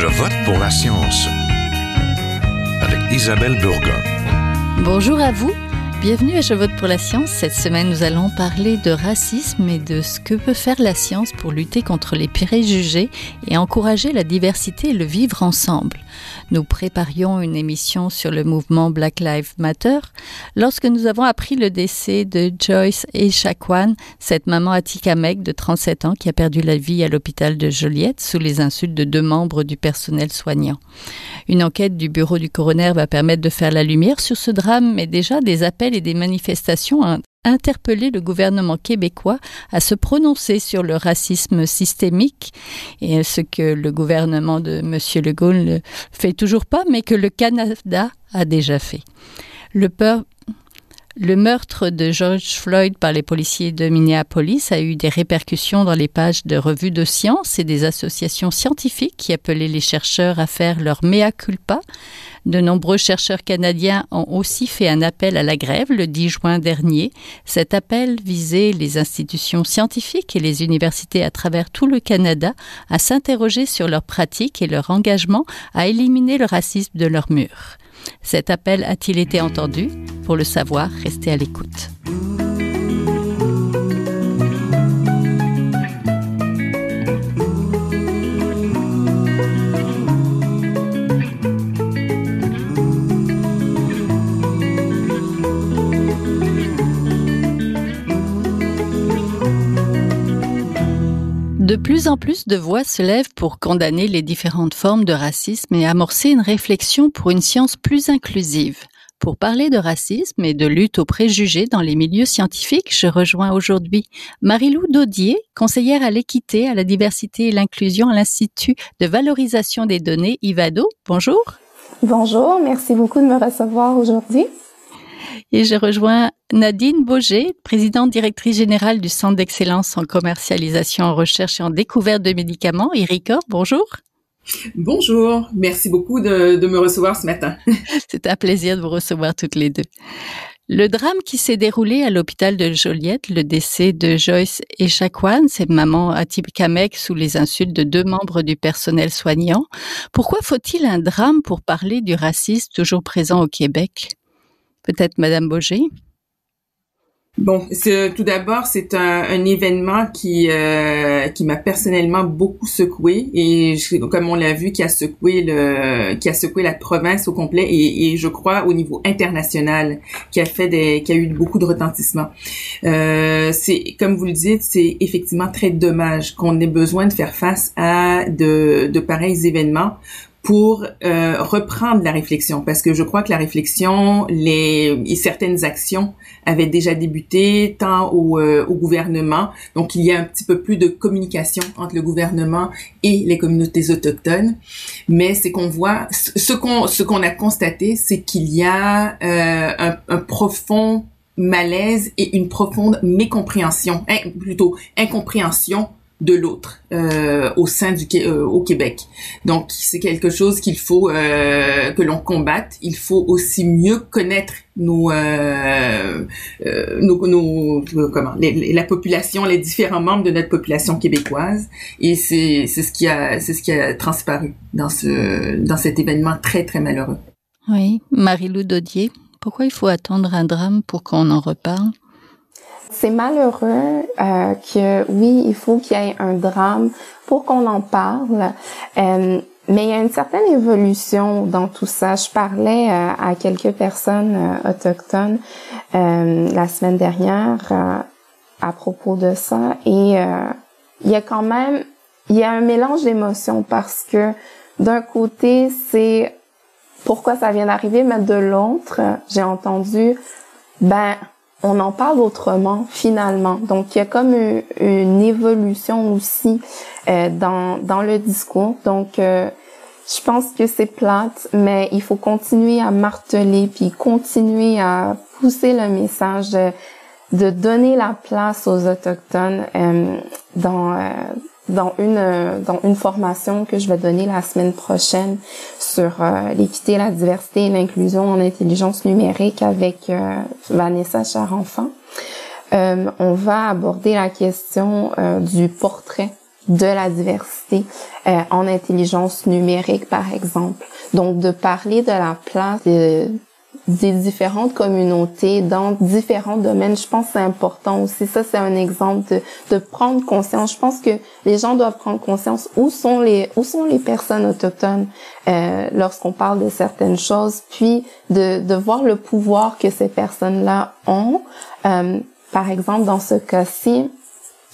Je vote pour la science avec Isabelle Burgon. Bonjour à vous. Bienvenue à vote pour la science. Cette semaine, nous allons parler de racisme et de ce que peut faire la science pour lutter contre les préjugés et encourager la diversité et le vivre ensemble. Nous préparions une émission sur le mouvement Black Lives Matter lorsque nous avons appris le décès de Joyce Echaquan, cette maman Atikamek de 37 ans qui a perdu la vie à l'hôpital de Joliette sous les insultes de deux membres du personnel soignant. Une enquête du bureau du coroner va permettre de faire la lumière sur ce drame, mais déjà des appels et des manifestations ont interpellé le gouvernement québécois à se prononcer sur le racisme systémique et ce que le gouvernement de M. Legault ne fait toujours pas, mais que le Canada a déjà fait. Le, peur, le meurtre de George Floyd par les policiers de Minneapolis a eu des répercussions dans les pages de revues de sciences et des associations scientifiques qui appelaient les chercheurs à faire leur mea culpa. De nombreux chercheurs canadiens ont aussi fait un appel à la grève le 10 juin dernier. Cet appel visait les institutions scientifiques et les universités à travers tout le Canada à s'interroger sur leurs pratiques et leur engagement à éliminer le racisme de leurs murs. Cet appel a-t-il été entendu? Pour le savoir, restez à l'écoute. De plus en plus de voix se lèvent pour condamner les différentes formes de racisme et amorcer une réflexion pour une science plus inclusive. Pour parler de racisme et de lutte aux préjugés dans les milieux scientifiques, je rejoins aujourd'hui Marilou Daudier, conseillère à l'équité, à la diversité et l'inclusion à l'Institut de valorisation des données IVADO. Bonjour. Bonjour, merci beaucoup de me recevoir aujourd'hui. Et je rejoins Nadine Boger, présidente directrice générale du Centre d'excellence en commercialisation, en recherche et en découverte de médicaments. Erika, bonjour. Bonjour, merci beaucoup de, de me recevoir ce matin. C'est un plaisir de vous recevoir toutes les deux. Le drame qui s'est déroulé à l'hôpital de Joliette, le décès de Joyce Echaquan, cette maman Kamek sous les insultes de deux membres du personnel soignant. Pourquoi faut-il un drame pour parler du racisme toujours présent au Québec? Peut-être Madame Boger Bon, tout d'abord, c'est un, un, événement qui euh, qui m'a personnellement beaucoup secoué et comme on l'a vu, qui a secoué le qui a secoué la province au complet et, et, je crois au niveau international, qui a fait des qui a eu beaucoup de retentissement. Euh, c'est comme vous le dites, c'est effectivement très dommage qu'on ait besoin de faire face à de de pareils événements pour euh, reprendre la réflexion. Parce que je crois que la réflexion, les et certaines actions avaient déjà débuté tant au, euh, au, gouvernement, donc il y a un petit peu plus de communication entre le gouvernement et les communautés autochtones, mais c'est qu'on voit ce qu'on ce qu'on a constaté, c'est qu'il y a euh, un, un profond malaise et une profonde mécompréhension, hein, plutôt incompréhension de l'autre euh, au sein du euh, au Québec. Donc c'est quelque chose qu'il faut euh, que l'on combatte. Il faut aussi mieux connaître nos euh, euh, nos, nos comment les, la population, les différents membres de notre population québécoise. Et c'est c'est ce qui a c'est ce qui a transparu dans ce dans cet événement très très malheureux. Oui, Marie-Lou Dodier. Pourquoi il faut attendre un drame pour qu'on en reparle? C'est malheureux euh, que oui, il faut qu'il y ait un drame pour qu'on en parle. Euh, mais il y a une certaine évolution dans tout ça. Je parlais euh, à quelques personnes euh, autochtones euh, la semaine dernière à propos de ça et il y a quand même il y a un mélange d'émotions parce que d'un côté c'est pourquoi ça vient d'arriver, mais de l'autre j'ai entendu ben on en parle autrement finalement. Donc il y a comme une, évolution aussi euh, dans dans le discours. Donc euh, je pense que c'est plate, mais il faut continuer à marteler puis continuer à pousser le message de, donner la place aux autochtones euh, dans dans une euh, dans une formation que je vais donner la semaine prochaine sur euh, l'équité, la diversité et l'inclusion en intelligence numérique avec euh, Vanessa Charenfant. on va aborder la question du portrait de la diversité euh, en intelligence numérique, par exemple. Donc, de parler de la place des, des différentes communautés dans différents domaines, je pense que c'est important aussi. Ça, c'est un exemple de, de prendre conscience. Je pense que les gens doivent prendre conscience où sont les où sont les personnes autochtones euh, lorsqu'on parle de certaines choses, puis de, de voir le pouvoir que ces personnes-là ont. Euh, par exemple, dans ce cas-ci,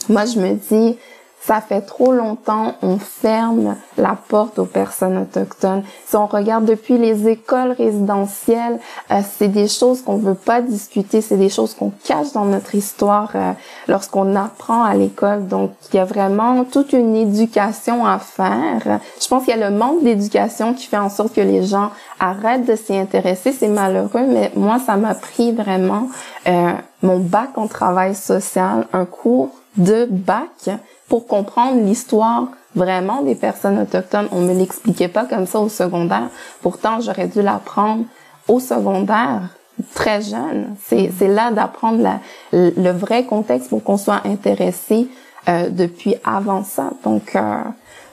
moi, je me dis, ça fait trop longtemps, on ferme la porte aux personnes autochtones. Si on regarde depuis les écoles résidentielles, euh, c'est des choses qu'on veut pas discuter, c'est des choses qu'on cache dans notre histoire euh, lorsqu'on apprend à l'école. Donc, il y a vraiment toute une éducation à faire. Je pense qu'il y a le manque d'éducation qui fait en sorte que les gens arrêtent de s'y intéresser. C'est malheureux, mais moi, ça m'a pris vraiment euh, mon bac en travail social, un cours de bac pour comprendre l'histoire vraiment des personnes autochtones. On me l'expliquait pas comme ça au secondaire. Pourtant, j'aurais dû l'apprendre au secondaire, très jeune. C'est, là d'apprendre le vrai contexte pour qu'on soit intéressé euh, depuis avant ça. Donc, euh,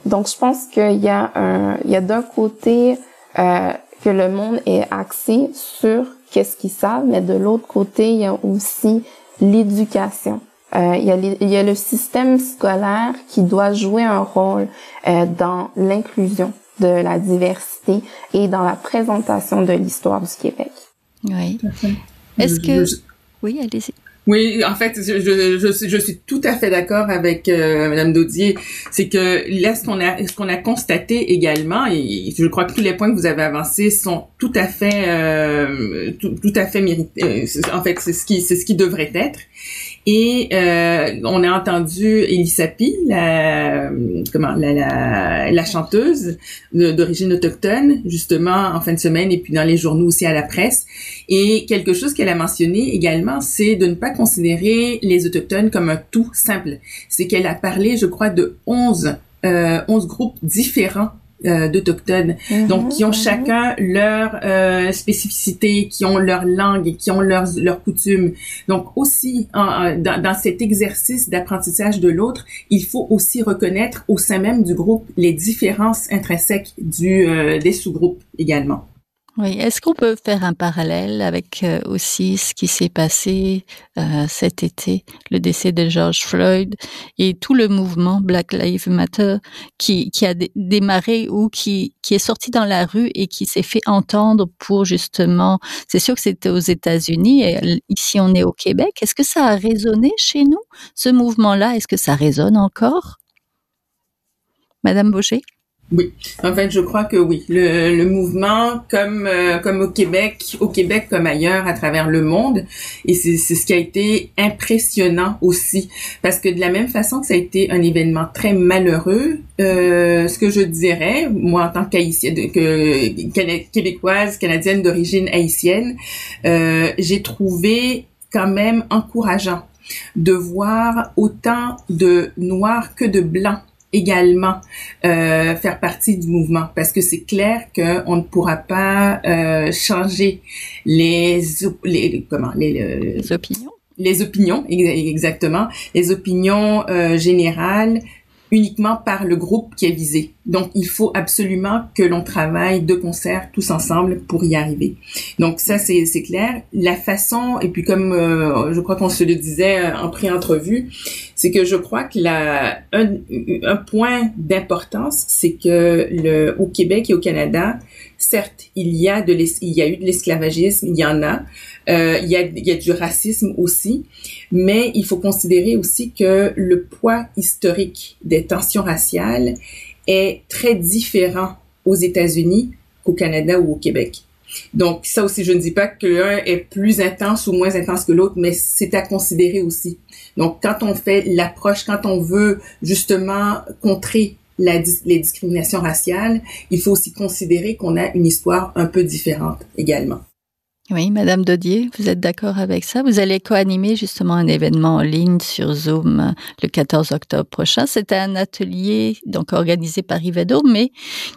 donc je pense qu'il y a un, il y a d'un côté euh, que le monde est axé sur qu'est-ce qu'ils savent, mais de l'autre côté, il y a aussi l'éducation. Euh, il, y a il, y a le système scolaire qui doit jouer un rôle euh, dans l'inclusion de la diversité et dans la présentation de l'histoire du Québec. Oui. Est-ce que... Oui, allez-y. Oui, en fait, je, je, je, je suis tout à fait d'accord avec euh, Madame Daudier. C'est que là, ce qu'on a, ce qu'on a constaté également, et je crois que tous les points que vous avez avancés sont tout à fait, euh, tout, tout, à fait mérités. Euh, en fait, c'est ce qui, c'est ce qui devrait être. Et euh, on a entendu Elisapi, la comment la, la, la chanteuse d'origine autochtone, justement en fin de semaine et puis dans les journaux aussi à la presse. Et quelque chose qu'elle a mentionné également, c'est de ne pas considérer les autochtones comme un tout simple. C'est qu'elle a parlé, je crois, de 11 euh, 11 groupes différents euh, d'autochtones, mhm, donc qui ont mhm. chacun leur euh, spécificité, qui ont leur langue, qui ont leurs leurs coutumes. Donc aussi dans, dans cet exercice d'apprentissage de l'autre, il faut aussi reconnaître au sein même du groupe les différences intrinsèques du euh, des sous-groupes également. Oui, est-ce qu'on peut faire un parallèle avec euh, aussi ce qui s'est passé euh, cet été, le décès de George Floyd et tout le mouvement Black Lives Matter qui, qui a démarré ou qui, qui est sorti dans la rue et qui s'est fait entendre pour justement, c'est sûr que c'était aux États-Unis et ici on est au Québec. Est-ce que ça a résonné chez nous, ce mouvement-là? Est-ce que ça résonne encore? Madame Baucher? Oui, en fait, je crois que oui. Le, le mouvement, comme euh, comme au Québec, au Québec comme ailleurs à travers le monde, et c'est ce qui a été impressionnant aussi, parce que de la même façon que ça a été un événement très malheureux, euh, ce que je dirais, moi en tant qu'haïtienne, que québécoise, canadienne d'origine haïtienne, euh, j'ai trouvé quand même encourageant de voir autant de noirs que de blancs également euh, faire partie du mouvement. Parce que c'est clair qu'on ne pourra pas euh, changer les, les comment les, les opinions. les opinions exactement. Les opinions euh, générales uniquement par le groupe qui est visé. Donc, il faut absolument que l'on travaille de concert tous ensemble pour y arriver. Donc, ça, c'est, clair. La façon, et puis comme euh, je crois qu'on se le disait euh, en pré-entrevue, c'est que je crois que la, un, un point d'importance, c'est que le, au Québec et au Canada, certes, il y a de il y a eu de l'esclavagisme, il y en a, il, y a, y a du racisme aussi, mais il faut considérer aussi que le poids historique des tensions raciales est très différent aux États-Unis qu'au Canada ou au Québec. Donc ça aussi, je ne dis pas que l'un est plus intense ou moins intense que l'autre, mais c'est à considérer aussi. Donc quand on fait l'approche, quand on veut justement contrer les discriminations raciales, il faut aussi considérer qu'on a une histoire un peu différente également. Oui, Madame Dodier, vous êtes d'accord avec ça? Vous allez co-animer justement un événement en ligne sur Zoom le 14 octobre prochain. C'est un atelier donc organisé par Ivedo, mais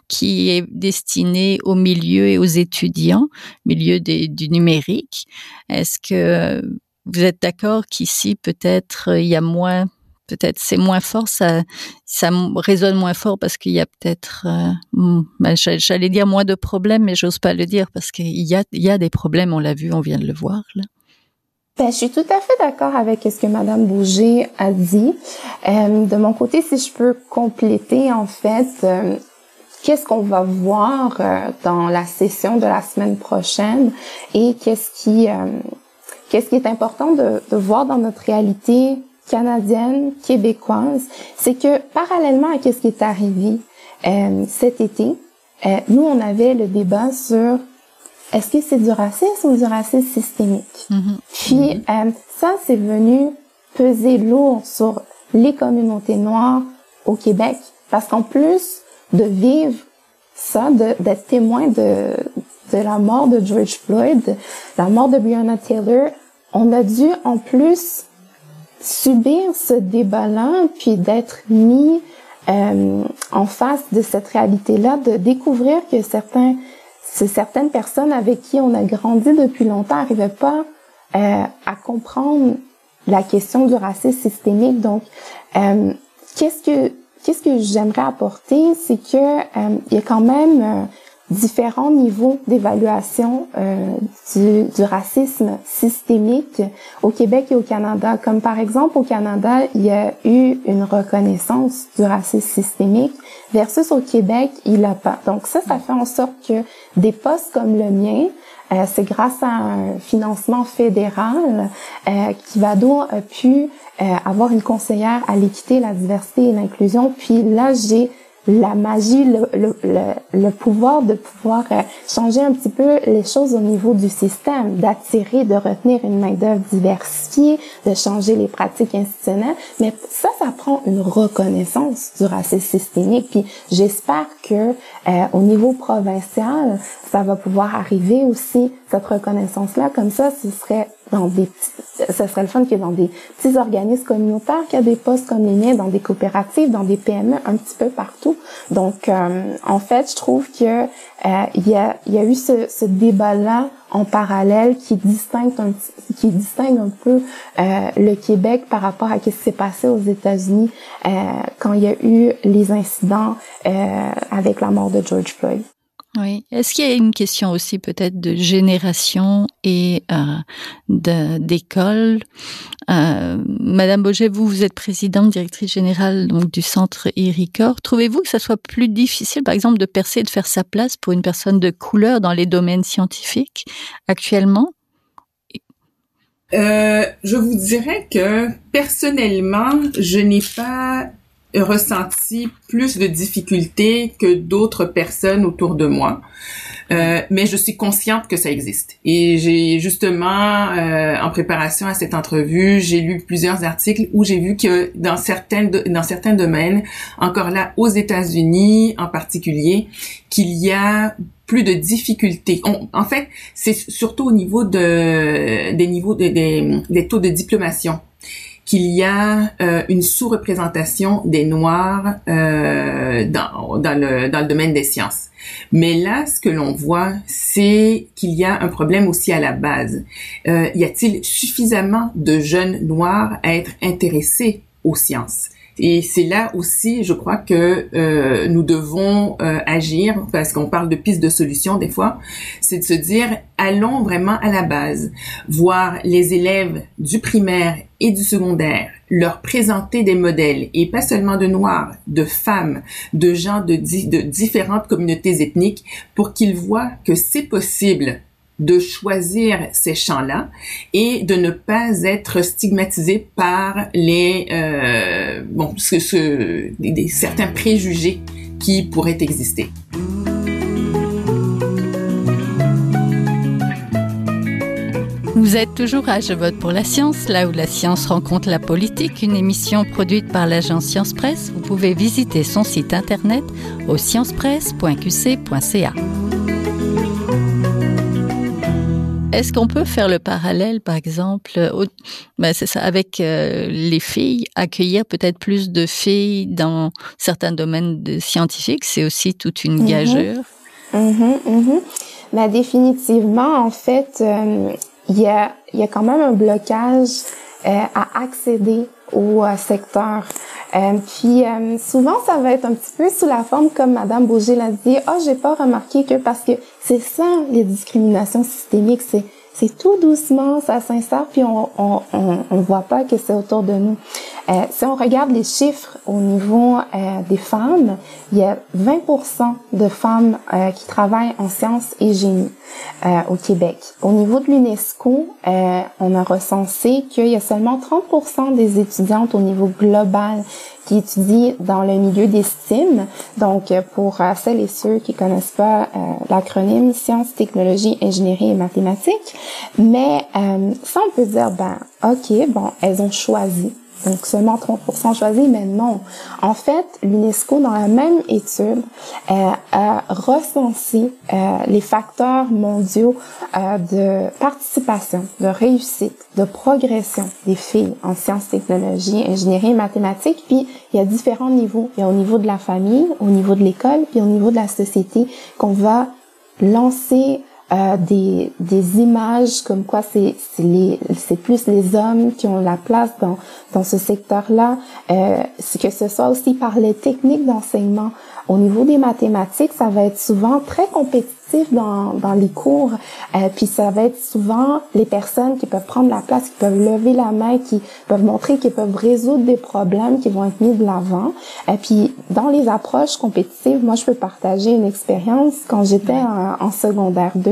qui est destiné au milieu et aux étudiants, milieu du numérique. Est-ce que vous êtes d'accord qu'ici peut-être il y a moins peut-être c'est moins fort, ça, ça résonne moins fort parce qu'il y a peut-être, euh, ben, j'allais dire moins de problèmes, mais j'ose pas le dire parce qu'il y a, il y a des problèmes, on l'a vu, on vient de le voir là. Ben, je suis tout à fait d'accord avec ce que Madame Bouger a dit. Euh, de mon côté, si je peux compléter, en fait, euh, qu'est-ce qu'on va voir dans la session de la semaine prochaine et qu'est-ce qui, qu'est-ce qui est important de voir dans notre réalité canadienne, québécoise, c'est que parallèlement à ce qui est arrivé euh, cet été, euh, nous, on avait le débat sur est-ce que c'est du racisme ou du racisme systémique? Mm-hmm. Puis mm-hmm. euh, ça, c'est venu peser lourd sur les communautés noires au Québec, parce qu'en plus de vivre ça, d'être témoin de, de la mort de George Floyd, la mort de Breonna Taylor, on a dû en plus subir ce débat-là, puis d'être mis euh, en face de cette réalité-là, de découvrir que certains, certaines personnes avec qui on a grandi depuis longtemps n'arrivaient pas euh, à comprendre la question du racisme systémique. Donc, euh, qu'est-ce que qu'est-ce que j'aimerais apporter, c'est que il y a quand même différents niveaux d'évaluation euh, du, du, racisme systémique au Québec et au Canada. Comme par exemple au Canada, il y a eu une reconnaissance du racisme systémique versus au Québec, il n'a pas. Donc ça, ça fait en sorte que des postes comme le mien, euh, c'est grâce à un financement fédéral euh, Kivado a pu euh, avoir une conseillère à l'équité, la diversité et l'inclusion. Puis là, j'ai la magie, le, le, le, pouvoir de pouvoir euh, changer un petit peu les choses au niveau du système, d'attirer, de retenir une main-d'œuvre diversifiée, de changer les pratiques institutionnelles. Mais ça, ça prend une reconnaissance du racisme systémique. Puis j'espère que euh, au niveau provincial, ça va pouvoir arriver aussi cette reconnaissance-là. Comme ça, ce serait dans des petits, ce serait le fun ait dans des petits organismes communautaires, qu'il y a des postes comme les miens, dans des coopératives, dans des PME, un petit peu partout. Donc, euh, en fait, je trouve que euh, il y, a, y a eu ce, ce débat-là en parallèle qui distingue un, qui distingue un peu euh, le Québec par rapport à ce qui s'est passé aux États-Unis euh, quand il y a eu les incidents euh, avec la mort de George Floyd. Oui. Est-ce qu'il y a une question aussi peut-être de génération et euh, d'école? Euh, Madame Boget, vous, vous êtes présidente, directrice générale donc du centre Ericor. Trouvez-vous que ça soit plus difficile, par exemple, de percer et de faire sa place pour une personne de couleur dans les domaines scientifiques actuellement? Euh, je vous dirais que personnellement, je n'ai pas ressenti plus de difficultés que d'autres personnes autour de moi. Euh, mais je suis consciente que ça existe. Et j'ai justement, euh, en préparation à cette entrevue, j'ai lu plusieurs articles où j'ai vu que dans certains dans certains domaines, encore là aux États-Unis en particulier, qu'il y a plus de difficultés. en fait, c'est surtout au niveau de des niveaux de, des, des taux de diplomation qu'il y a euh, une sous-représentation des Noirs euh, dans, dans, le, dans le domaine des sciences. Mais là, ce que l'on voit, c'est qu'il y a un problème aussi à la base. Euh, y a-t-il suffisamment de jeunes Noirs à être intéressés aux sciences? Et c'est là aussi, je crois que euh, nous devons euh, agir, parce qu'on parle de pistes de solutions des fois, c'est de se dire, allons vraiment à la base, voir les élèves du primaire et du secondaire, leur présenter des modèles, et pas seulement de noirs, de femmes, de gens de, de différentes communautés ethniques, pour qu'ils voient que c'est possible de choisir ces champs-là et de ne pas être stigmatisé par les euh, bon ce, ce des, certains préjugés qui pourraient exister. Vous êtes toujours à Je vote pour la science, là où la science rencontre la politique, une émission produite par l'agence Science Presse. Vous pouvez visiter son site internet au sciencepresse.qc.ca. Est-ce qu'on peut faire le parallèle, par exemple, ben c'est ça, avec euh, les filles, accueillir peut-être plus de filles dans certains domaines de scientifiques, c'est aussi toute une mm-hmm. gageure. Mm -hmm, définitivement, en fait, euh, il y, a, y a quand même un blocage euh, à accéder au secteur. Puis souvent, ça va être un petit peu sous la forme, comme Madame Bouger l'a dit, « Ah, oh, j'ai pas remarqué que... » Parce que c'est ça, les discriminations systémiques, c'est c'est tout doucement, ça s'insère, puis on on, on, on voit pas que c'est autour de nous. Euh, si on regarde les chiffres au niveau euh, des femmes, il y a 20% de femmes euh, qui travaillent en sciences et génie euh, au Québec. Au niveau de l'UNESCO, euh, on a recensé qu'il y a seulement 30% des étudiantes au niveau global qui étudient dans le milieu des STEM. Donc, pour celles et ceux qui connaissent pas l'acronyme Sciences, Technologies, Ingénierie et Mathématiques, mais ça, on peut dire, ben, ok, bon, elles ont choisi donc seulement 30% choisis, mais non. En fait, l'UNESCO, dans la même étude, euh, a recensé euh, les facteurs mondiaux euh, de participation, de réussite, de progression des filles en sciences, technologies, ingénierie et mathématiques. Puis, il y a différents niveaux. Il y a au niveau de la famille, au niveau de l'école, puis au niveau de la société qu'on va lancer euh, des, des images comme quoi c'est c'est plus les hommes qui ont la place dans dans ce secteur-là, euh, que ce soit aussi par les techniques d'enseignement. Au niveau des mathématiques, ça va être souvent très compétitif dans, dans les cours, euh, puis ça va être souvent les personnes qui peuvent prendre la place, qui peuvent lever la main, qui peuvent montrer qu'ils peuvent résoudre des problèmes qui vont être mis de l'avant. Et euh, puis dans les approches compétitives, moi je peux partager une expérience quand j'étais en, secondaire 2.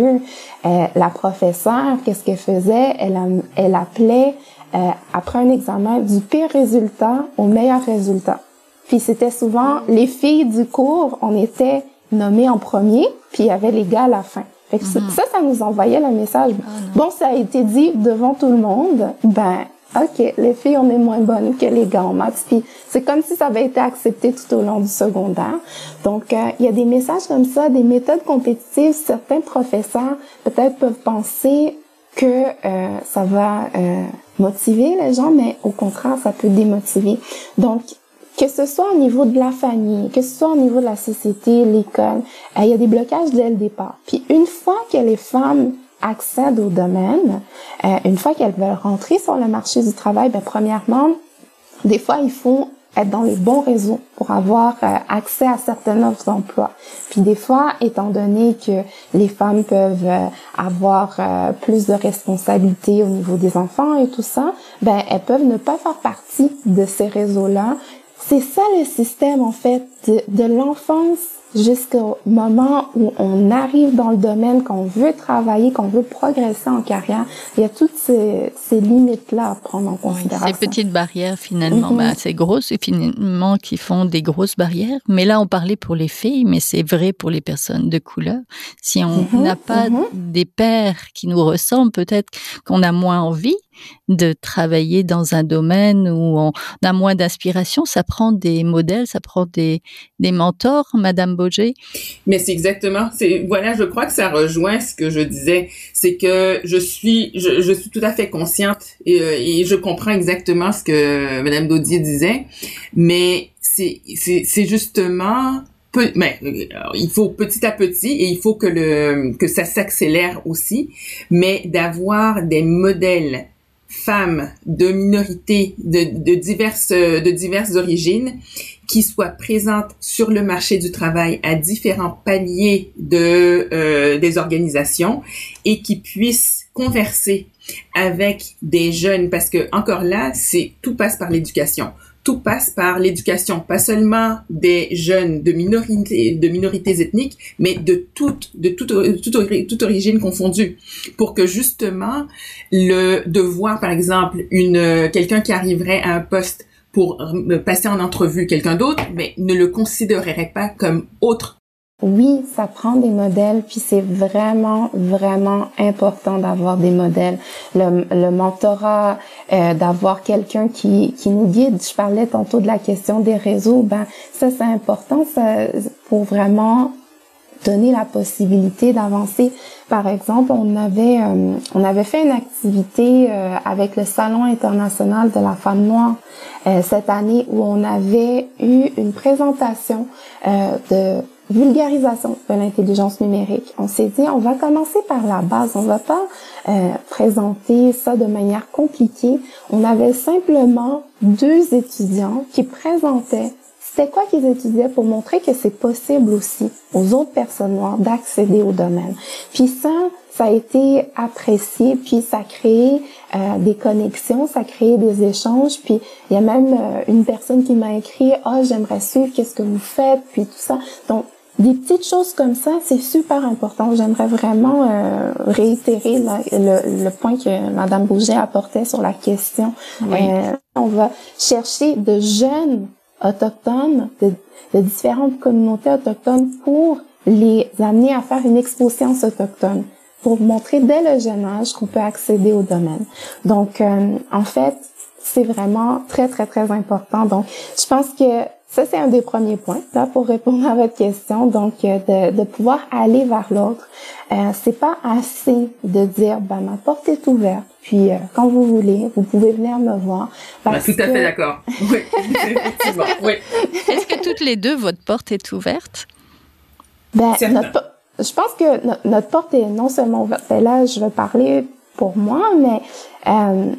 Euh, la professeure, qu'est-ce qu'elle faisait? Elle, elle appelait euh, après un examen du pire résultat au meilleur résultat. Puis c'était souvent les filles du cours, on était nommées en premier, puis il y avait les gars à la fin. Fait que mhm. ça, ça nous envoyait le message. Ah, bon, ça a été dit devant tout le monde. Ben, OK, les filles, on est moins bonnes que les gars en maths. Puis c'est comme si ça avait été accepté tout au long du secondaire. Donc, euh, il y a des messages comme ça, des méthodes compétitives. Certains professeurs, peut-être, peuvent penser que euh, ça va euh, motiver les gens, mais au contraire, ça peut démotiver. Donc, que ce soit au niveau de la famille, que ce soit au niveau de la société, l'école, euh, il y a des blocages dès le départ. Puis une fois que les femmes accèdent au domaine, euh, une fois qu'elles veulent rentrer sur le marché du travail, ben, premièrement, des fois, il faut être dans les bons réseaux pour avoir euh, accès à certaines offres d'emploi. Puis des fois, étant donné que les femmes peuvent avoir plus de responsabilités au niveau des enfants et tout ça, ben elles peuvent ne pas faire partie de ces réseaux-là. C'est ça le système en fait de, l'enfance jusqu'au moment où on arrive dans le domaine, qu'on veut travailler, qu'on veut progresser en carrière, il y a toutes ces, ces limites-là à prendre en considération. ces petites barrières finalement, mm assez grosses et finalement qui font des grosses barrières. Mais là, on parlait pour les filles, mais c'est vrai pour les personnes de couleur. Si on mm-hmm. n'a pas mm-hmm. des pères qui nous ressemblent, peut-être qu'on a moins envie de travailler dans un domaine où on a moins d'inspiration. Ça prend des modèles, ça prend des, des mentors, Madame Mais c'est exactement, voilà, je crois que ça rejoint ce que je disais. C'est que je suis, je, suis tout à fait consciente et, euh, et, je comprends exactement ce que Madame Daudier disait. Mais c'est, c'est, justement mais il faut petit à petit et il faut que le que ça s'accélère aussi, mais d'avoir des modèles femmes de minorités de, diverses de diverses origines qui soient présentes sur le marché du travail à différents paliers de euh, des organisations et qui puissent converser avec des jeunes. Parce que encore là c'est tout passe par l'éducation. Tout passe par l'éducation, pas seulement des jeunes de minorités, de minorités ethniques, mais de toutes, de toute, toute, toute origine confondue, pour que justement le de voir par exemple une quelqu'un qui arriverait à un poste pour passer en entrevue quelqu'un d'autre, mais ne le considérerait pas comme autre oui, ça prend des modèles, puis c'est vraiment, vraiment important d'avoir des modèles. Le, le mentorat, euh, d'avoir quelqu'un qui, qui nous guide. Je parlais tantôt de la question des réseaux, ben ça c'est important ça, pour vraiment donner la possibilité d'avancer. Par exemple, on avait euh, on avait fait une activité euh, avec le Salon international de la femme noire cette année où on avait eu une présentation de vulgarisation de l'intelligence numérique. On s'est dit, on va commencer par la base, on va pas euh, présenter ça de manière compliquée. On avait simplement deux étudiants qui présentaient c'était quoi qu'ils étudiaient pour montrer que c'est possible aussi aux autres personnes noires d'accéder au domaine? Puis ça, ça a été apprécié, puis ça a créé euh, des connexions, ça a créé des échanges, puis il y a même euh, une personne qui m'a écrit « Ah, oh, j'aimerais suivre, qu'est-ce que vous faites? » puis tout ça. Donc, des petites choses comme ça, c'est super important. J'aimerais vraiment euh, réitérer le, le, point que Madame Bouget apportait sur la question. Euh, on va chercher de jeunes autochtones, de, de, différentes communautés autochtones pour les amener à faire une exposition autochtone, pour montrer dès le jeune âge qu'on peut accéder au domaine. Donc, euh, en fait, c'est vraiment très, très, très important. Donc, je pense que ça, c'est un des premiers points là pour répondre à votre question. Donc, euh, de, de pouvoir aller vers l'autre, euh, c'est pas assez de dire ben ma porte est ouverte. Puis euh, quand vous voulez, vous pouvez venir me voir. Ben, tout à fait d'accord. Oui, effectivement. Oui. Est-ce que toutes les deux votre porte est ouverte? Ben, notre, je pense que notre, porte est non seulement ouverte. Ben là, je vais parler pour moi, mais euh,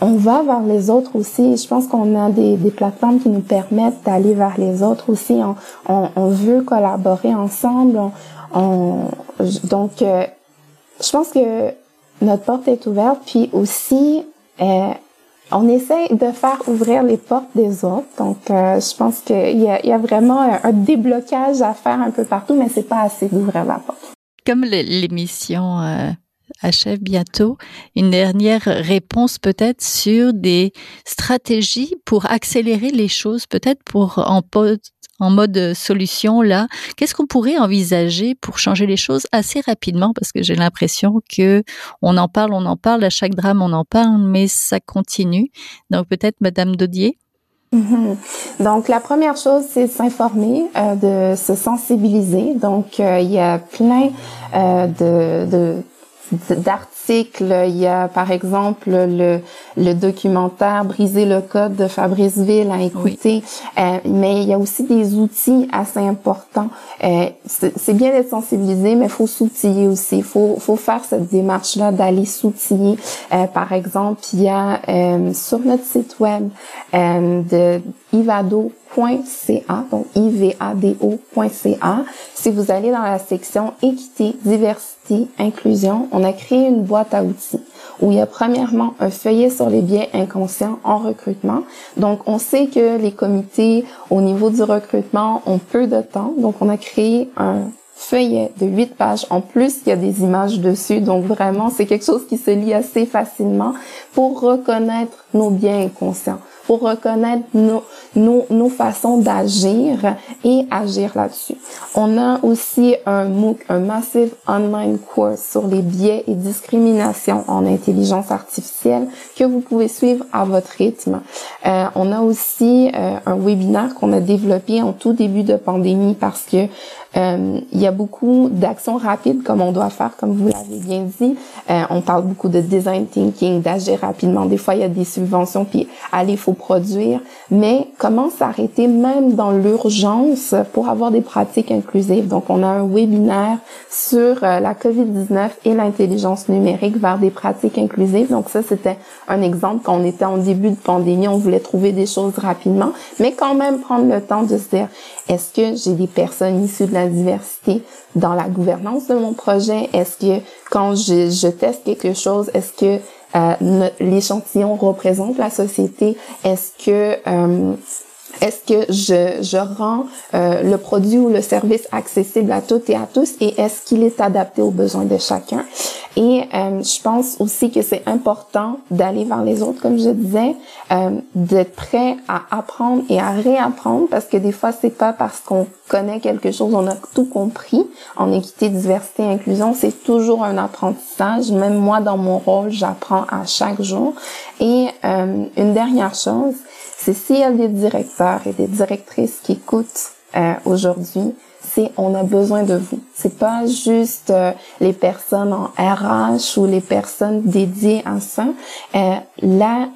on va vers les autres aussi. Je pense qu'on a des, des, plateformes qui nous permettent d'aller vers les autres aussi. On, on, on veut collaborer ensemble. On, donc, euh, je pense que notre porte est ouverte. Puis aussi, euh, on essaie de faire ouvrir les portes des autres. Donc, euh, je pense qu'il y a, y a vraiment un, déblocage à faire un peu partout, mais c'est pas assez d'ouvrir la porte. Comme l'émission achève bientôt. Une dernière réponse peut-être sur des stratégies pour accélérer les choses, peut-être pour en, en mode solution là. Qu'est-ce qu'on pourrait envisager pour changer les choses assez rapidement? Parce que j'ai l'impression que on en parle, on en parle à chaque drame, on en parle, mais ça continue. Donc peut-être Madame Dodier. Donc la première chose, c'est s'informer, euh, de se sensibiliser. Donc euh, il y a plein euh, de, de dachte Il y a par exemple le, le documentaire Briser le code de Fabrice Ville à écouter. Euh, mais il y a aussi des outils assez importants. Euh, c'est bien d'être sensibilisé, mais il faut s'outiller aussi. Il faut, faut faire cette démarche-là d'aller s'outiller. Euh, par exemple, il y a sur notre site web de Ivado .ca, donc ivado.ca. Si vous allez dans la section équité, diversité, inclusion, on a créé une boîte à outils où il y a premièrement un feuillet sur les biais inconscients en recrutement. Donc, on sait que les comités au niveau du recrutement ont peu de temps. Donc, on a créé un feuillet de 8 pages. En plus, il y a des images dessus. Donc, vraiment, c'est quelque chose qui se lit assez facilement pour reconnaître nos biens inconscients pour reconnaître nos, nos, nos façons d'agir et agir là-dessus. On a aussi un MOOC, un Massive Online Course sur les biais et discriminations en intelligence artificielle que vous pouvez suivre à votre rythme. Euh, on a aussi euh, un webinaire qu'on a développé en tout début de pandémie parce que euh, il y a beaucoup d'actions rapides comme on doit faire, comme vous l'avez bien dit. Euh, on parle beaucoup de design thinking, d'agir rapidement. Des fois, il y a des subventions, puis allez, il produire. Mais comment s'arrêter même dans l'urgence pour avoir des pratiques inclusives? Donc, on a un webinaire sur euh, la COVID-19 et l'intelligence numérique vers des pratiques inclusives. Donc, ça, c'était un exemple. Quand on était en début de pandémie, on voulait trouver des choses rapidement, mais quand même prendre le temps de se dire, est-ce que j'ai des personnes issues de la diversité dans la gouvernance de mon projet? Est-ce que quand je, je teste quelque chose, est-ce que euh, l'échantillon représente la société? Est-ce que euh, est-ce que je, je rends euh, le produit ou le service accessible à toutes et à tous et est-ce qu'il est adapté aux besoins de chacun? Et euh, je pense aussi que c'est important d'aller vers les autres, comme je disais, euh, d'être prêt à apprendre et à réapprendre parce que des fois, c'est pas parce qu'on connaît quelque chose, on a tout compris. En équité, diversité, inclusion, c'est toujours un apprentissage. Même moi, dans mon rôle, j'apprends à chaque jour. Et une dernière chose, c'est s'il y a des directeurs et des directrices qui écoutent euh, aujourd'hui, c'est on a besoin de vous. C'est pas juste euh, les personnes en RH ou les personnes dédiées à ça. Euh, la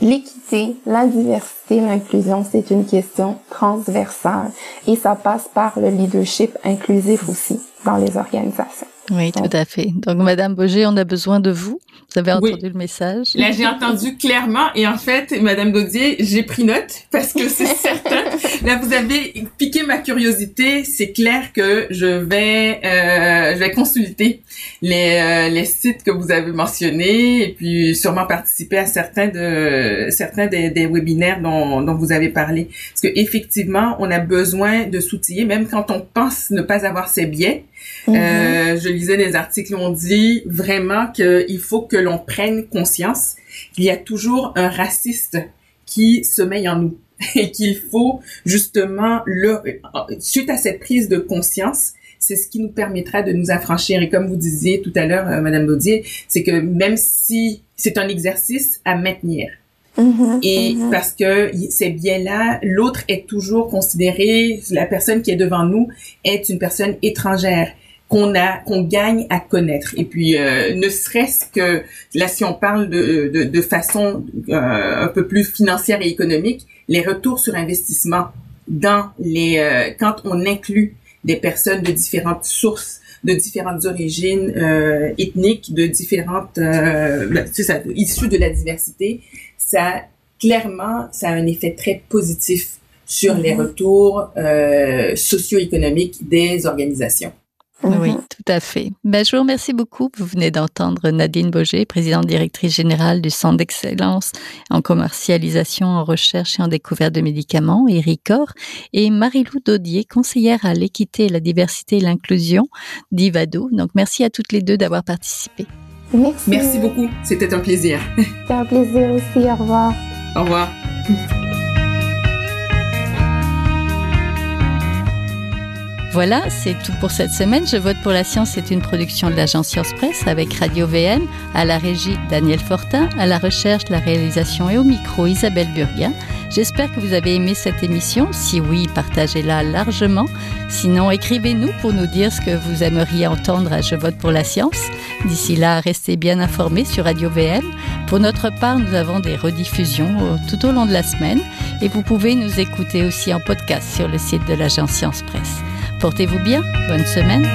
l'équité, la diversité, l'inclusion, c'est une question transversale et ça passe par le leadership inclusif aussi dans les organisations. Oui, tout à fait. Donc, Madame Boger, on a besoin de vous. Vous avez entendu le message. Là, j'ai entendu clairement. Et en fait, Madame Daudier, j'ai pris note parce que c'est certain. Là, vous avez piqué ma curiosité. C'est clair que je vais, euh, je vais consulter les, euh, les sites que vous avez mentionnés et puis sûrement participer à certains de certains des, des webinaires dont, dont vous avez parlé. Parce que effectivement, on a besoin de s'outiller, même quand on pense ne pas avoir ses biais euh, mm-hmm. je lisais des articles où on dit vraiment qu'il faut que l'on prenne conscience qu'il y a toujours un raciste qui sommeille en nous et qu'il faut justement le suite à cette prise de conscience c'est ce qui nous permettra de nous affranchir et comme vous disiez tout à l'heure euh, madame Baudier c'est que même si c'est un exercice à maintenir mm-hmm. et mm-hmm. parce que c'est bien là l'autre est toujours considéré la personne qui est devant nous est une personne étrangère qu'on a qu'on gagne à connaître et puis euh, ne serait-ce que là si on parle de, de, de façon euh, un peu plus financière et économique les retours sur investissement dans les euh, quand on inclut des personnes de différentes sources de différentes origines ethniques de différentes ben, c'est ça issues de la diversité ça clairement ça a un effet très positif sur les mm-hmm. retours socio-économiques des organisations oui, mhm. tout à fait. Ben, je vous remercie beaucoup. Vous venez d'entendre Nadine Boger, présidente directrice générale du Centre d'excellence en commercialisation, en recherche et en découverte de médicaments, ERICOR, et Marie-Lou Daudier, conseillère à l'équité, la diversité et l'inclusion d'Ivado. Donc, merci à toutes les deux d'avoir participé. Merci. Merci beaucoup. C'était un plaisir. C'était un plaisir aussi. Au revoir. Au revoir. Voilà, c'est tout pour cette semaine. Je vote pour la science c'est une production de l'agence Science Presse avec Radio VM, à la régie Daniel Fortin, à la recherche, la réalisation et au micro Isabelle Burguin. J'espère que vous avez aimé cette émission. Si oui, partagez-la largement. Sinon, écrivez-nous pour nous dire ce que vous aimeriez entendre à Je vote pour la science. D'ici là, restez bien informés sur Radio VM. Pour notre part, nous avons des rediffusions euh, tout au long de la semaine et vous pouvez nous écouter aussi en podcast sur le site de l'agence Science Presse. Portez-vous bien. Bonne semaine.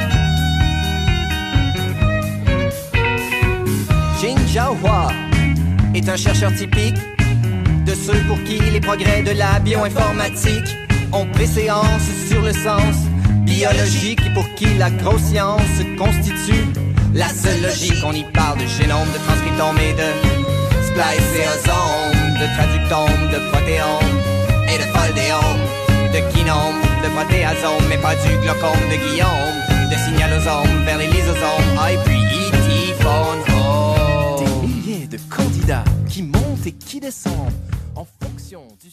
Jin Jiahua est un chercheur typique de ceux pour qui les progrès de la bioinformatique ont préséance sur le sens biologique et pour qui la grosse science constitue la seule logique. On y parle de génome, de transcriptome et de spliceosome, de traductome, de protéome et de foldéome de kinome, de protéasome, mais pas du glaucome de Guillaume, de signalosome vers les lysosomes, ah, et puis E.T. Des milliers de candidats qui montent et qui descendent en fonction du